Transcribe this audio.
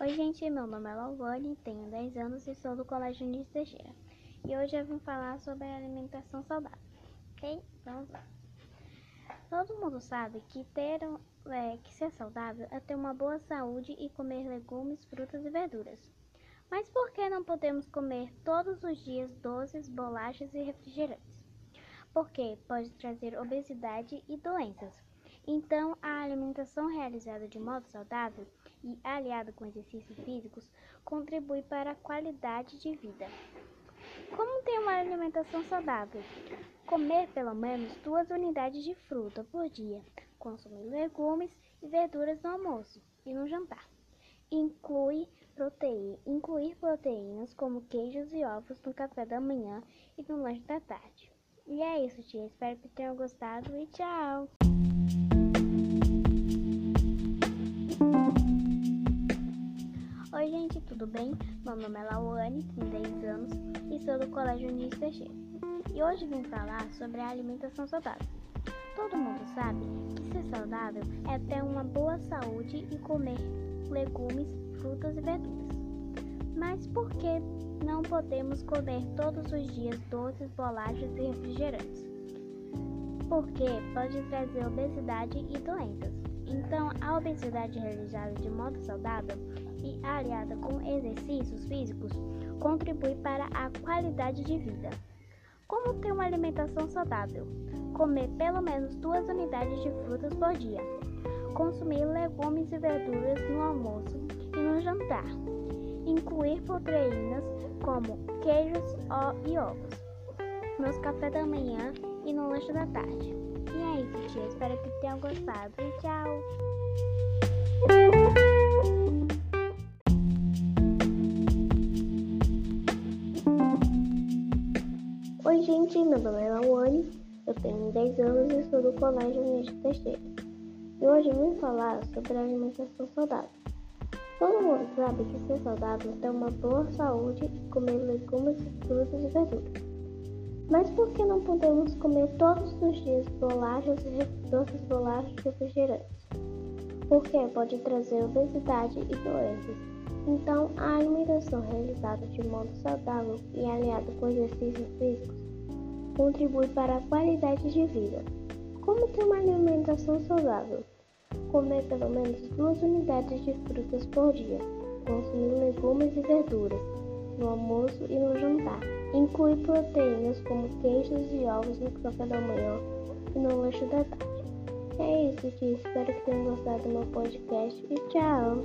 Oi, gente, meu nome é Lavone, tenho 10 anos e sou do Colégio Unis Teixeira. E hoje eu vim falar sobre a alimentação saudável, ok? Vamos lá. Todo mundo sabe que ter é, que ser saudável é ter uma boa saúde e comer legumes, frutas e verduras. Mas por que não podemos comer todos os dias doces, bolachas e refrigerantes? Porque pode trazer obesidade e doenças. Então, a alimentação realizada de modo saudável e aliada com exercícios físicos contribui para a qualidade de vida. Como ter uma alimentação saudável? Comer pelo menos duas unidades de fruta por dia, consumir legumes e verduras no almoço e no jantar. Inclui proteína, incluir proteínas como queijos e ovos no café da manhã e no lanche da tarde. E é isso, tia. Espero que tenham gostado e tchau! Meu nome é Lauane, tenho 10 anos e sou do Colégio Unis Teixeira. E hoje vim falar sobre a alimentação saudável. Todo mundo sabe que ser saudável é ter uma boa saúde e comer legumes, frutas e verduras. Mas por que não podemos comer todos os dias doces, bolachas e refrigerantes? Porque pode trazer obesidade e doenças. Então, a obesidade realizada de modo saudável e aliada com exercícios físicos contribui para a qualidade de vida. Como ter uma alimentação saudável? Comer pelo menos duas unidades de frutas por dia. Consumir legumes e verduras no almoço e no jantar. Incluir proteínas como queijos e ovos. Nos café da manhã e no lanche da tarde. E é isso, tia. Espero que tenham gostado. Tchau! Oi, gente, meu nome é Lawane, eu tenho 10 anos e sou do Colégio Unis Teixeira. E hoje vim falar sobre a alimentação saudável. Todo mundo sabe que ser saudável é ter uma boa saúde e comer legumes, frutas e verduras. Mas por que não podemos comer todos os dias bolachas e doces bolachas refrigerantes? Porque pode trazer obesidade e doenças. Então, a alimentação realizada de modo saudável e aliada com exercícios físicos contribui para a qualidade de vida. Como ter uma alimentação saudável? Comer pelo menos duas unidades de frutas por dia, consumir legumes e verduras no almoço e no jantar. Incluir proteínas como queijos e ovos no café da manhã e no lanche da tarde. É isso, tia. Espero que tenham gostado do meu podcast e tchau!